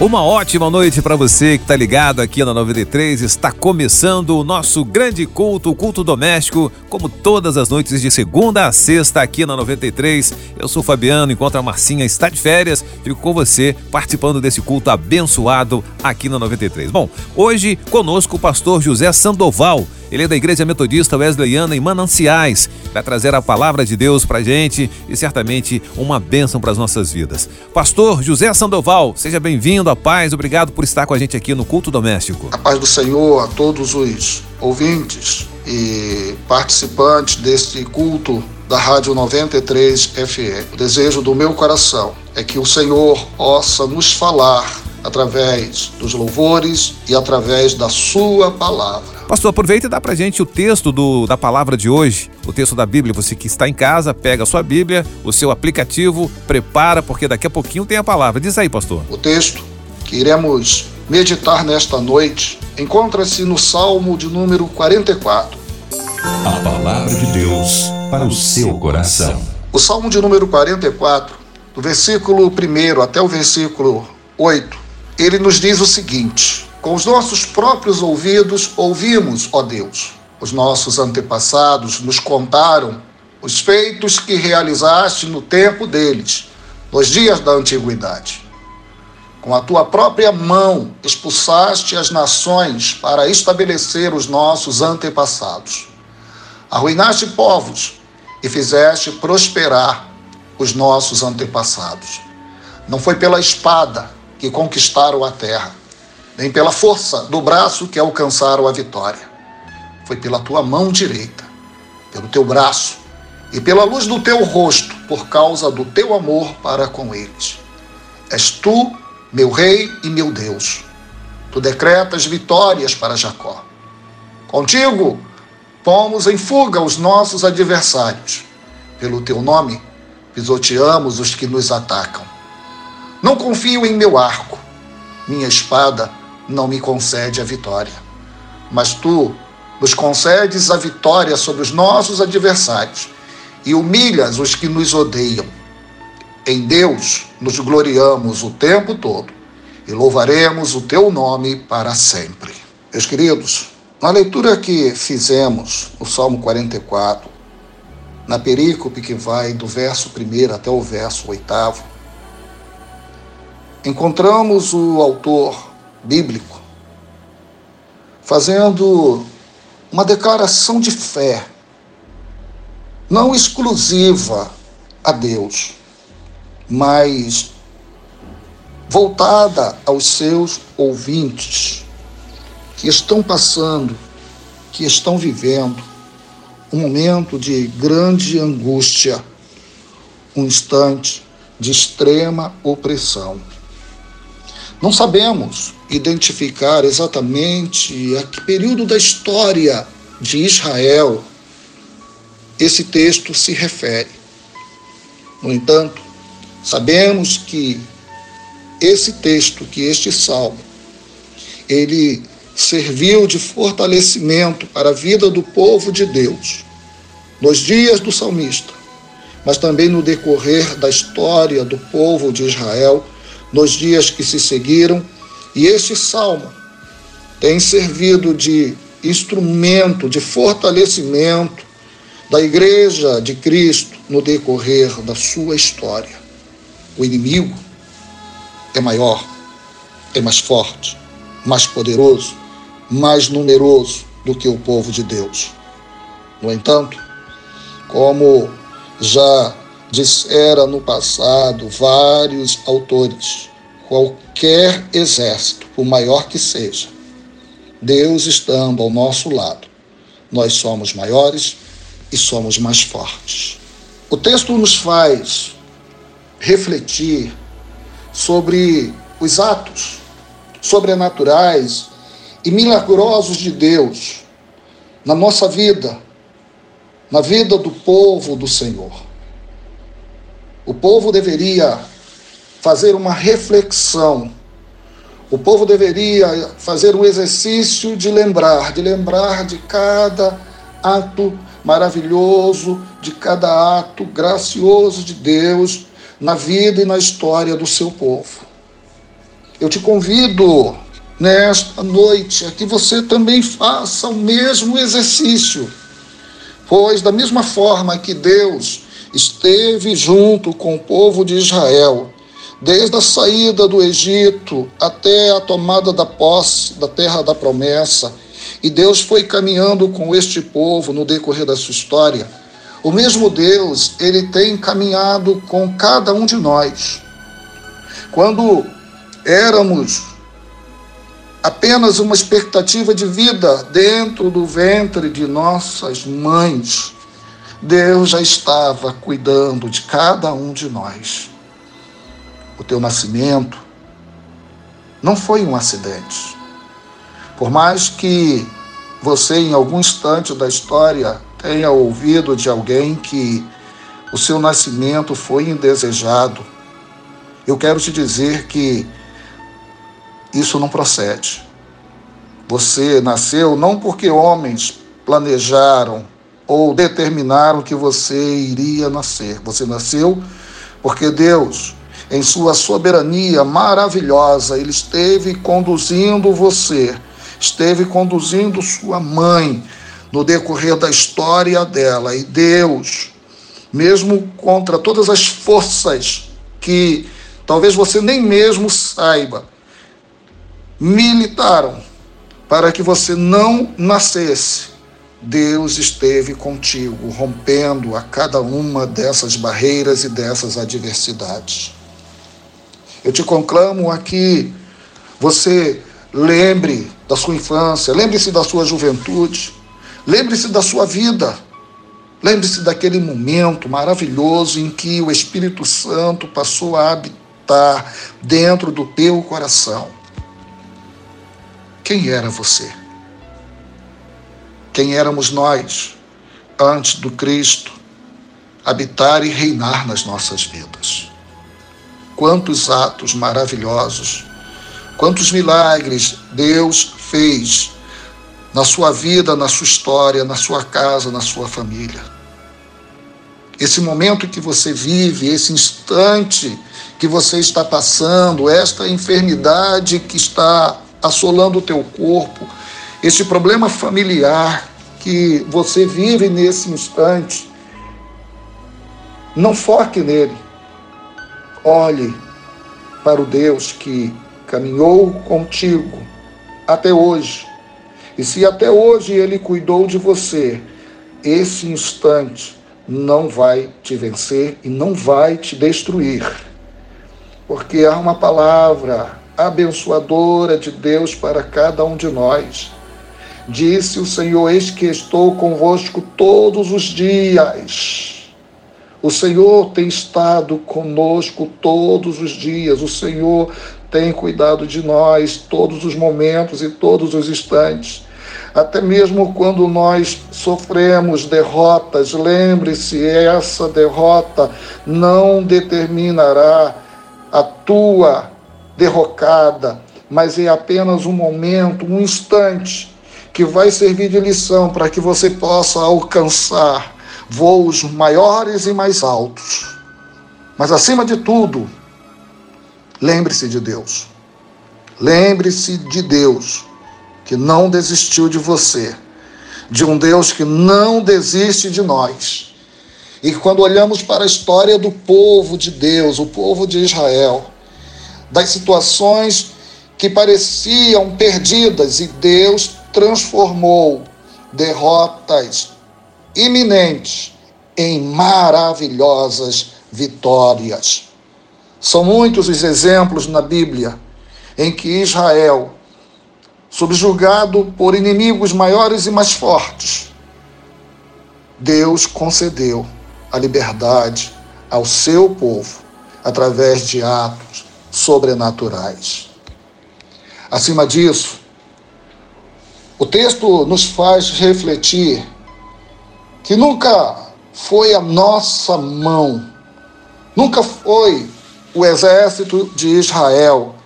Uma ótima noite para você que está ligado aqui na 93. Está começando o nosso grande culto, o culto doméstico, como todas as noites de segunda a sexta aqui na 93. Eu sou Fabiano, enquanto a Marcinha está de férias, fico com você participando desse culto abençoado aqui na 93. Bom, hoje conosco o pastor José Sandoval. Ele é da Igreja Metodista Wesleyana em Mananciais. Vai trazer a palavra de Deus para gente e certamente uma bênção para as nossas vidas. Pastor José Sandoval, seja bem-vindo à paz. Obrigado por estar com a gente aqui no Culto Doméstico. A paz do Senhor a todos os ouvintes e participantes deste culto da Rádio 93 FE. O desejo do meu coração é que o Senhor possa nos falar através dos louvores e através da sua palavra. Pastor, aproveita e dá pra gente o texto do, da palavra de hoje, o texto da Bíblia. Você que está em casa, pega a sua Bíblia, o seu aplicativo, prepara, porque daqui a pouquinho tem a palavra. Diz aí, pastor. O texto que iremos meditar nesta noite encontra-se no Salmo de número 44. A palavra de Deus para o seu coração. O Salmo de número 44, do versículo 1 até o versículo 8, ele nos diz o seguinte: Com os nossos próprios ouvidos ouvimos, ó Deus. Os nossos antepassados nos contaram os feitos que realizaste no tempo deles, nos dias da antiguidade. Com a tua própria mão expulsaste as nações para estabelecer os nossos antepassados. Arruinaste povos e fizeste prosperar os nossos antepassados. Não foi pela espada, que conquistaram a terra, nem pela força do braço que alcançaram a vitória. Foi pela tua mão direita, pelo teu braço e pela luz do teu rosto, por causa do teu amor para com eles. És tu, meu rei e meu Deus. Tu decretas vitórias para Jacó. Contigo, pomos em fuga os nossos adversários. Pelo teu nome, pisoteamos os que nos atacam. Não confio em meu arco. Minha espada não me concede a vitória. Mas tu nos concedes a vitória sobre os nossos adversários e humilhas os que nos odeiam. Em Deus nos gloriamos o tempo todo e louvaremos o teu nome para sempre. Meus queridos, na leitura que fizemos no Salmo 44, na perícope que vai do verso 1 até o verso 8, encontramos o autor bíblico fazendo uma declaração de fé, não exclusiva a Deus, mas voltada aos seus ouvintes que estão passando, que estão vivendo um momento de grande angústia, um instante de extrema opressão. Não sabemos identificar exatamente a que período da história de Israel esse texto se refere. No entanto, sabemos que esse texto, que este salmo, ele serviu de fortalecimento para a vida do povo de Deus nos dias do salmista, mas também no decorrer da história do povo de Israel nos dias que se seguiram, e este salmo tem servido de instrumento de fortalecimento da Igreja de Cristo no decorrer da sua história. O inimigo é maior, é mais forte, mais poderoso, mais numeroso do que o povo de Deus. No entanto, como já dissera no passado vários autores: qualquer exército, por maior que seja, Deus estando ao nosso lado, nós somos maiores e somos mais fortes. O texto nos faz refletir sobre os atos sobrenaturais e milagrosos de Deus na nossa vida, na vida do povo do Senhor. O povo deveria fazer uma reflexão O povo deveria fazer um exercício de lembrar, de lembrar de cada ato maravilhoso, de cada ato gracioso de Deus na vida e na história do seu povo. Eu te convido nesta noite a que você também faça o mesmo exercício, pois, da mesma forma que Deus esteve junto com o povo de Israel, desde a saída do Egito até a tomada da posse da terra da promessa, e Deus foi caminhando com este povo no decorrer da sua história. O mesmo Deus, ele tem caminhado com cada um de nós. Quando éramos apenas uma expectativa de vida dentro do ventre de nossas mães, Deus já estava cuidando de cada um de nós. O teu nascimento não foi um acidente. Por mais que você, em algum instante da história, tenha ouvido de alguém que o seu nascimento foi indesejado, eu quero te dizer que isso não procede. Você nasceu não porque homens planejaram ou determinaram que você iria nascer. Você nasceu porque Deus, em sua soberania maravilhosa, ele esteve conduzindo você esteve conduzindo sua mãe no decorrer da história dela. E Deus, mesmo contra todas as forças que talvez você nem mesmo saiba, militaram para que você não nascesse. Deus esteve contigo, rompendo a cada uma dessas barreiras e dessas adversidades. Eu te conclamo aqui, você lembre da sua infância, lembre-se da sua juventude, lembre-se da sua vida, lembre-se daquele momento maravilhoso em que o Espírito Santo passou a habitar dentro do teu coração. Quem era você? Quem éramos nós antes do Cristo habitar e reinar nas nossas vidas? Quantos atos maravilhosos Quantos milagres Deus fez na sua vida, na sua história, na sua casa, na sua família. Esse momento que você vive, esse instante que você está passando, esta enfermidade que está assolando o teu corpo, esse problema familiar que você vive nesse instante, não foque nele. Olhe para o Deus que caminhou contigo até hoje. E se até hoje ele cuidou de você, esse instante não vai te vencer e não vai te destruir. Porque há uma palavra abençoadora de Deus para cada um de nós. Disse o Senhor: Eis que estou convosco todos os dias o Senhor tem estado conosco todos os dias, o Senhor tem cuidado de nós todos os momentos e todos os instantes. Até mesmo quando nós sofremos derrotas, lembre-se, essa derrota não determinará a tua derrocada, mas é apenas um momento, um instante, que vai servir de lição para que você possa alcançar voos maiores e mais altos. Mas acima de tudo, lembre-se de Deus. Lembre-se de Deus que não desistiu de você, de um Deus que não desiste de nós. E quando olhamos para a história do povo de Deus, o povo de Israel, das situações que pareciam perdidas e Deus transformou derrotas iminente em maravilhosas vitórias. São muitos os exemplos na Bíblia em que Israel, subjugado por inimigos maiores e mais fortes, Deus concedeu a liberdade ao seu povo através de atos sobrenaturais. Acima disso, o texto nos faz refletir que nunca foi a nossa mão, nunca foi o exército de Israel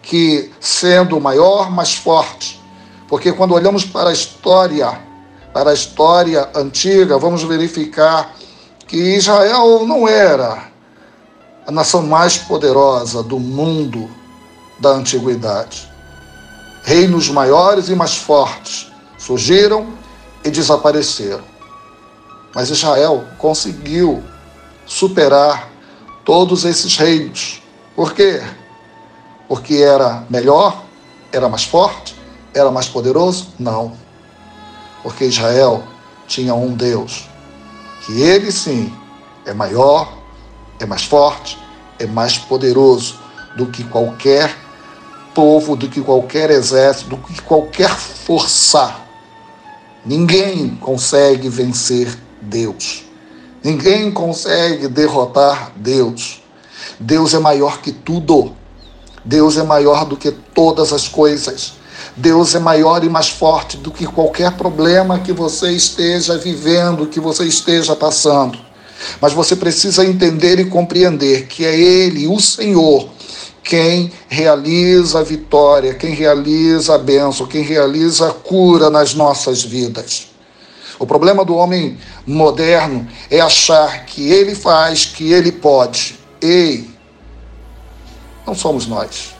que sendo maior, mais forte. Porque quando olhamos para a história, para a história antiga, vamos verificar que Israel não era a nação mais poderosa do mundo da antiguidade. Reinos maiores e mais fortes surgiram e desapareceram. Mas Israel conseguiu superar todos esses reinos. Por quê? Porque era melhor, era mais forte, era mais poderoso? Não. Porque Israel tinha um Deus, que ele sim é maior, é mais forte, é mais poderoso do que qualquer povo, do que qualquer exército, do que qualquer força. Ninguém consegue vencer Deus. Ninguém consegue derrotar Deus. Deus é maior que tudo. Deus é maior do que todas as coisas. Deus é maior e mais forte do que qualquer problema que você esteja vivendo, que você esteja passando. Mas você precisa entender e compreender que é Ele, o Senhor, quem realiza a vitória, quem realiza a bênção, quem realiza a cura nas nossas vidas. O problema do homem moderno é achar que ele faz, que ele pode. Ei, não somos nós.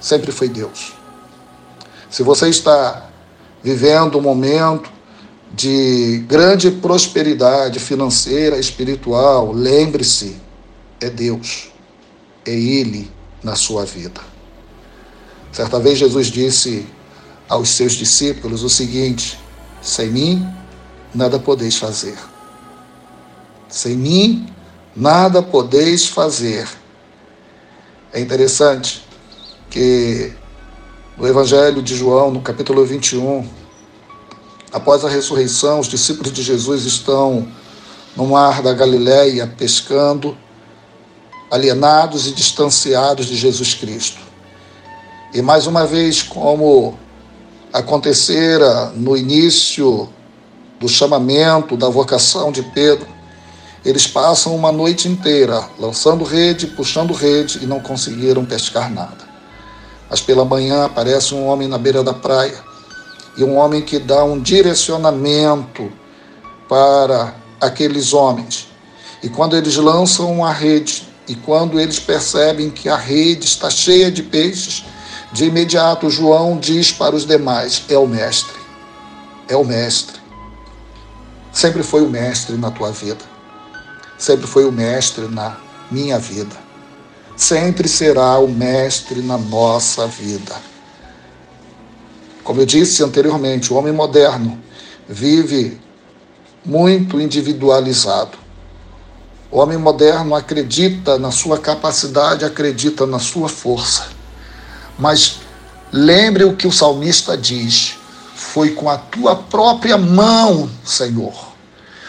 Sempre foi Deus. Se você está vivendo um momento de grande prosperidade financeira, espiritual, lembre-se, é Deus, é Ele na sua vida. Certa vez Jesus disse aos seus discípulos o seguinte: sem mim nada podeis fazer. Sem mim nada podeis fazer. É interessante que no Evangelho de João, no capítulo 21, Após a ressurreição, os discípulos de Jesus estão no mar da Galiléia pescando, alienados e distanciados de Jesus Cristo. E mais uma vez, como acontecera no início do chamamento, da vocação de Pedro, eles passam uma noite inteira lançando rede, puxando rede e não conseguiram pescar nada. Mas pela manhã aparece um homem na beira da praia e um homem que dá um direcionamento para aqueles homens. E quando eles lançam a rede e quando eles percebem que a rede está cheia de peixes, de imediato João diz para os demais: é o mestre. É o mestre. Sempre foi o mestre na tua vida. Sempre foi o mestre na minha vida. Sempre será o mestre na nossa vida. Como eu disse anteriormente, o homem moderno vive muito individualizado. O homem moderno acredita na sua capacidade, acredita na sua força. Mas lembre o que o salmista diz: foi com a tua própria mão, Senhor.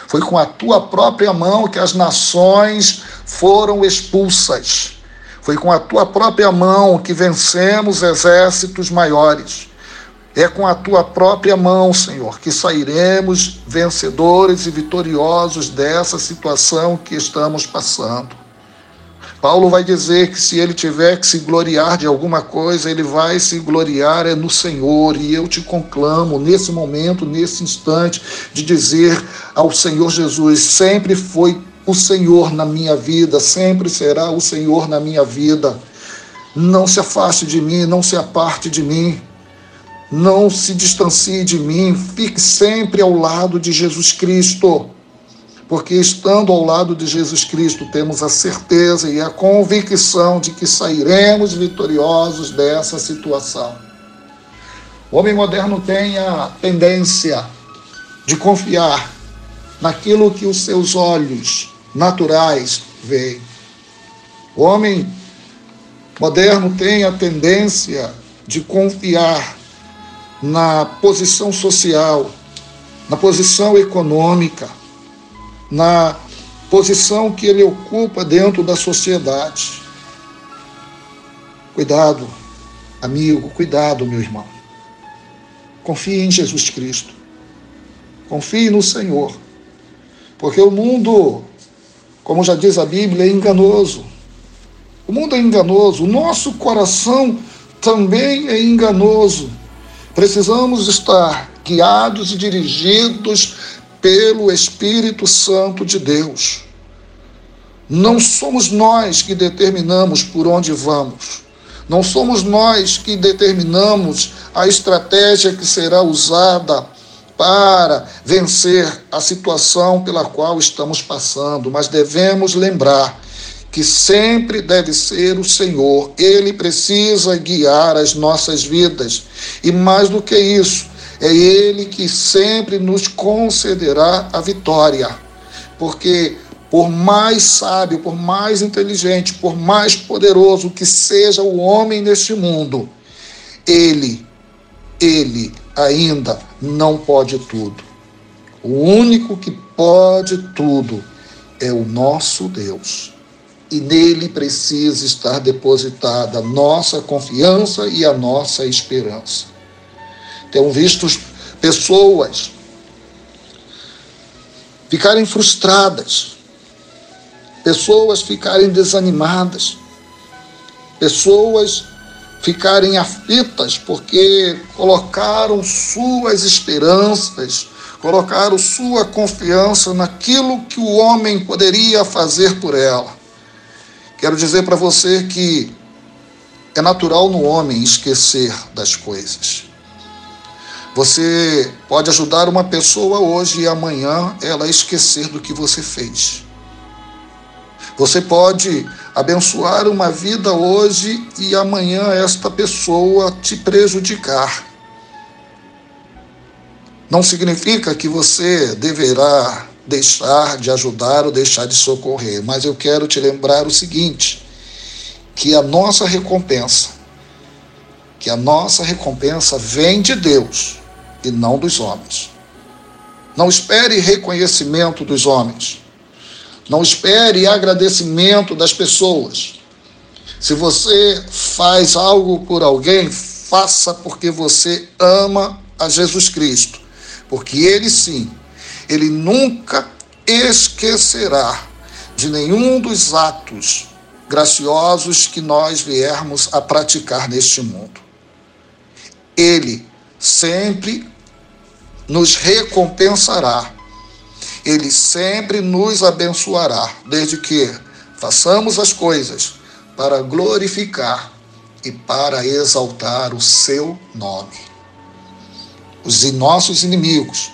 Foi com a tua própria mão que as nações foram expulsas. Foi com a tua própria mão que vencemos exércitos maiores. É com a tua própria mão, Senhor, que sairemos vencedores e vitoriosos dessa situação que estamos passando. Paulo vai dizer que se ele tiver que se gloriar de alguma coisa, ele vai se gloriar é no Senhor. E eu te conclamo nesse momento, nesse instante, de dizer ao Senhor Jesus: sempre foi o Senhor na minha vida, sempre será o Senhor na minha vida. Não se afaste de mim, não se aparte de mim. Não se distancie de mim, fique sempre ao lado de Jesus Cristo. Porque estando ao lado de Jesus Cristo, temos a certeza e a convicção de que sairemos vitoriosos dessa situação. O homem moderno tem a tendência de confiar naquilo que os seus olhos naturais veem. O homem moderno tem a tendência de confiar na posição social, na posição econômica, na posição que ele ocupa dentro da sociedade. Cuidado, amigo, cuidado, meu irmão. Confie em Jesus Cristo. Confie no Senhor. Porque o mundo, como já diz a Bíblia, é enganoso. O mundo é enganoso, o nosso coração também é enganoso. Precisamos estar guiados e dirigidos pelo Espírito Santo de Deus. Não somos nós que determinamos por onde vamos. Não somos nós que determinamos a estratégia que será usada para vencer a situação pela qual estamos passando, mas devemos lembrar que sempre deve ser o Senhor. Ele precisa guiar as nossas vidas. E mais do que isso, é Ele que sempre nos concederá a vitória. Porque por mais sábio, por mais inteligente, por mais poderoso que seja o homem neste mundo, ele, ele ainda não pode tudo. O único que pode tudo é o nosso Deus. E nele precisa estar depositada a nossa confiança e a nossa esperança. Tenho visto pessoas ficarem frustradas pessoas ficarem desanimadas, pessoas ficarem aflitas porque colocaram suas esperanças, colocaram sua confiança naquilo que o homem poderia fazer por ela. Quero dizer para você que é natural no homem esquecer das coisas. Você pode ajudar uma pessoa hoje e amanhã ela esquecer do que você fez. Você pode abençoar uma vida hoje e amanhã esta pessoa te prejudicar. Não significa que você deverá deixar de ajudar ou deixar de socorrer, mas eu quero te lembrar o seguinte: que a nossa recompensa, que a nossa recompensa vem de Deus e não dos homens. Não espere reconhecimento dos homens. Não espere agradecimento das pessoas. Se você faz algo por alguém, faça porque você ama a Jesus Cristo. Porque ele sim, ele nunca esquecerá de nenhum dos atos graciosos que nós viermos a praticar neste mundo. Ele sempre nos recompensará ele sempre nos abençoará, desde que façamos as coisas para glorificar e para exaltar o seu nome. Os nossos inimigos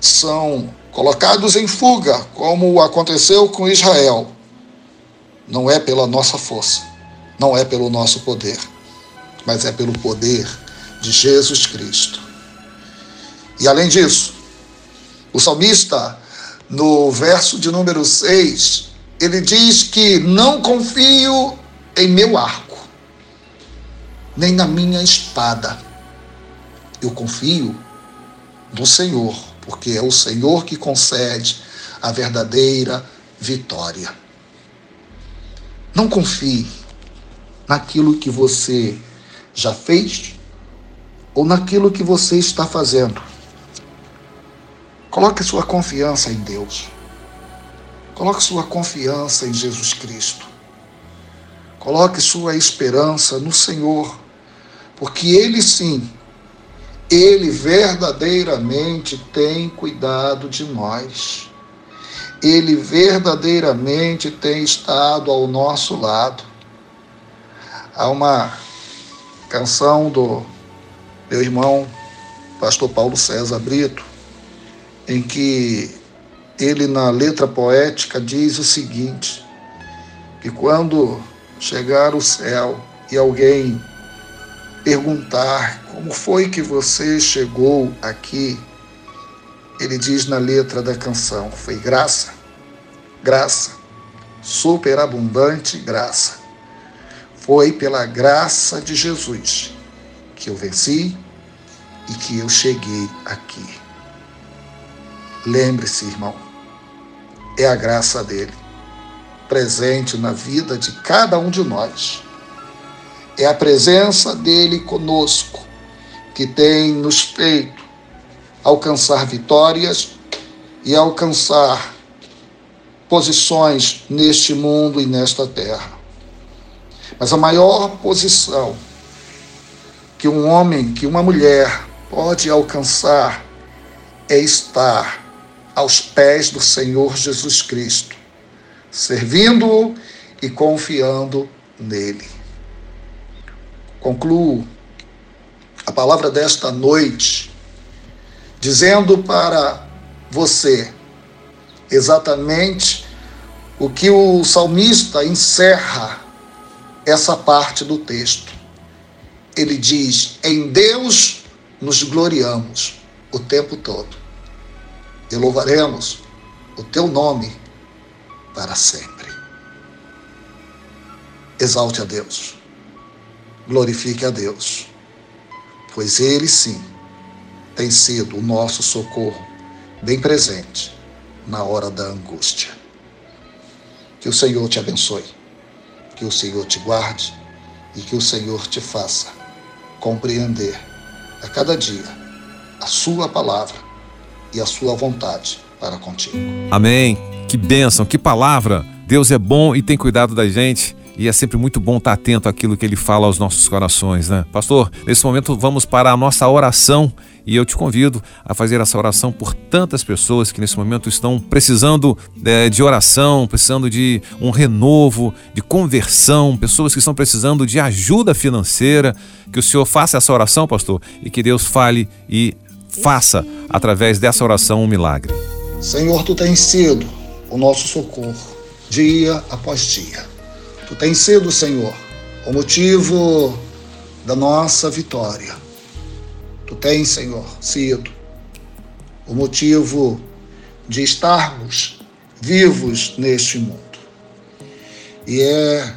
são colocados em fuga, como aconteceu com Israel. Não é pela nossa força, não é pelo nosso poder, mas é pelo poder de Jesus Cristo. E além disso, o salmista no verso de número 6, ele diz que não confio em meu arco, nem na minha espada. Eu confio no Senhor, porque é o Senhor que concede a verdadeira vitória. Não confie naquilo que você já fez ou naquilo que você está fazendo Coloque sua confiança em Deus. Coloque sua confiança em Jesus Cristo. Coloque sua esperança no Senhor, porque Ele sim, Ele verdadeiramente tem cuidado de nós. Ele verdadeiramente tem estado ao nosso lado. Há uma canção do meu irmão, pastor Paulo César Brito, em que ele, na letra poética, diz o seguinte: que quando chegar o céu e alguém perguntar como foi que você chegou aqui, ele diz na letra da canção: foi graça, graça, superabundante graça. Foi pela graça de Jesus que eu venci e que eu cheguei aqui. Lembre-se, irmão, é a graça dele presente na vida de cada um de nós. É a presença dele conosco que tem nos feito alcançar vitórias e alcançar posições neste mundo e nesta terra. Mas a maior posição que um homem, que uma mulher pode alcançar é estar aos pés do Senhor Jesus Cristo, servindo-o e confiando nele. Concluo a palavra desta noite dizendo para você exatamente o que o salmista encerra essa parte do texto. Ele diz: Em Deus nos gloriamos o tempo todo e louvaremos o teu nome para sempre. Exalte a Deus, glorifique a Deus, pois Ele sim tem sido o nosso socorro bem presente na hora da angústia. Que o Senhor te abençoe, que o Senhor te guarde e que o Senhor te faça compreender a cada dia a Sua palavra e a Sua vontade para contigo. Amém. Que bênção, que palavra. Deus é bom e tem cuidado da gente. E é sempre muito bom estar atento àquilo que ele fala aos nossos corações, né? Pastor, nesse momento vamos para a nossa oração e eu te convido a fazer essa oração por tantas pessoas que nesse momento estão precisando é, de oração, precisando de um renovo, de conversão, pessoas que estão precisando de ajuda financeira. Que o Senhor faça essa oração, pastor, e que Deus fale e faça através dessa oração um milagre. Senhor, tu tens sido o nosso socorro dia após dia. Tu tens sido, Senhor, o motivo da nossa vitória. Tu tens, Senhor, sido o motivo de estarmos vivos neste mundo. E é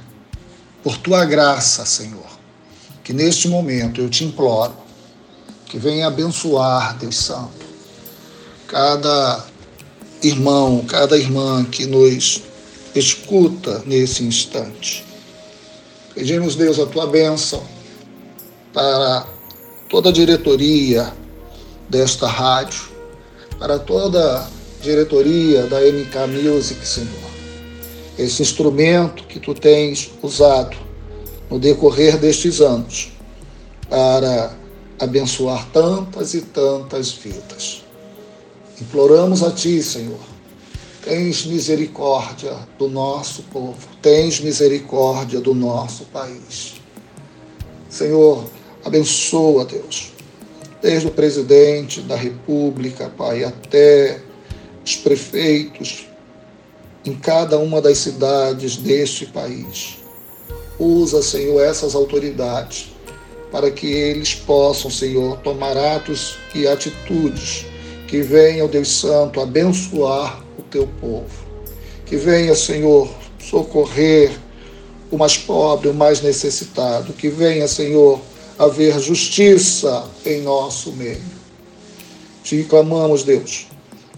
por tua graça, Senhor, que neste momento eu te imploro que venha abençoar, Deus Santo, cada irmão, cada irmã que nos escuta nesse instante. Pedimos, Deus, a tua bênção para toda a diretoria desta rádio, para toda a diretoria da MK Music, Senhor. Esse instrumento que tu tens usado no decorrer destes anos para abençoar tantas e tantas vidas. Imploramos a ti, Senhor, Tens misericórdia do nosso povo, tens misericórdia do nosso país. Senhor, abençoa, Deus, desde o presidente da República, Pai, até os prefeitos em cada uma das cidades deste país. Usa, Senhor, essas autoridades para que eles possam, Senhor, tomar atos e atitudes que venham, Deus Santo, abençoar o teu povo. Que venha, Senhor, socorrer o mais pobre, o mais necessitado. Que venha, Senhor, haver justiça em nosso meio. Te clamamos, Deus,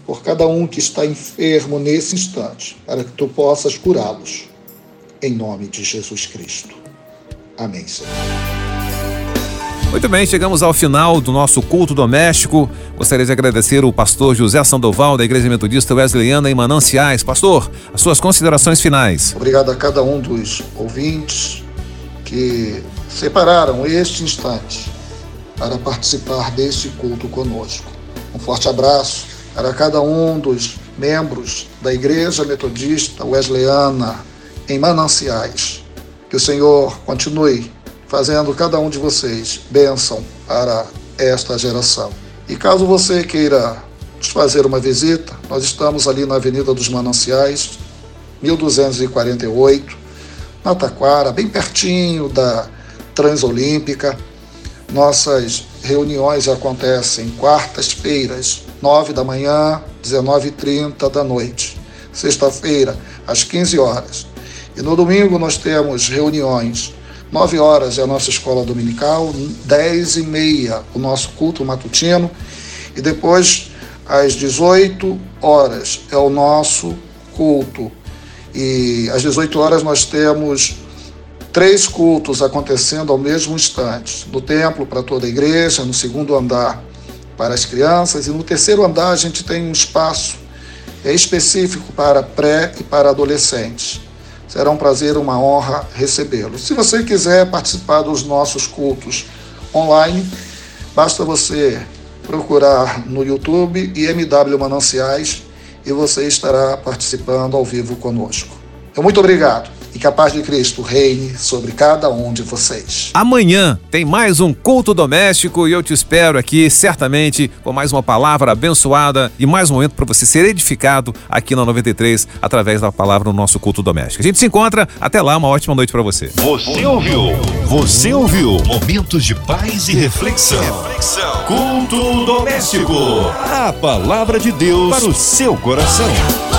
por cada um que está enfermo nesse instante, para que tu possas curá-los. Em nome de Jesus Cristo. Amém, Senhor. Muito bem, chegamos ao final do nosso culto doméstico. Gostaria de agradecer o pastor José Sandoval, da Igreja Metodista Wesleyana em Mananciais. Pastor, as suas considerações finais. Obrigado a cada um dos ouvintes que separaram este instante para participar deste culto conosco. Um forte abraço para cada um dos membros da Igreja Metodista Wesleyana em Mananciais. Que o Senhor continue fazendo cada um de vocês bênção para esta geração. E caso você queira nos fazer uma visita, nós estamos ali na Avenida dos Mananciais, 1248, na Taquara, bem pertinho da Transolímpica. Nossas reuniões acontecem quartas-feiras, 9 da manhã, 19h30 da noite. Sexta-feira, às 15 horas. E no domingo nós temos reuniões 9 horas é a nossa escola dominical, 10 e meia o nosso culto matutino e depois às 18 horas é o nosso culto. E às 18 horas nós temos três cultos acontecendo ao mesmo instante. No templo para toda a igreja, no segundo andar para as crianças e no terceiro andar a gente tem um espaço específico para pré e para adolescentes. Será um prazer, uma honra recebê-los. Se você quiser participar dos nossos cultos online, basta você procurar no YouTube IMW Mananciais e você estará participando ao vivo conosco. Então, muito obrigado e que a paz de Cristo reine sobre cada um de vocês. Amanhã tem mais um culto doméstico e eu te espero aqui, certamente, com mais uma palavra abençoada e mais um momento para você ser edificado aqui na 93 através da palavra no nosso culto doméstico. A gente se encontra, até lá, uma ótima noite para você. Você ouviu? Você ouviu? Momentos de paz e reflexão. reflexão. Culto doméstico. A palavra de Deus para o seu coração.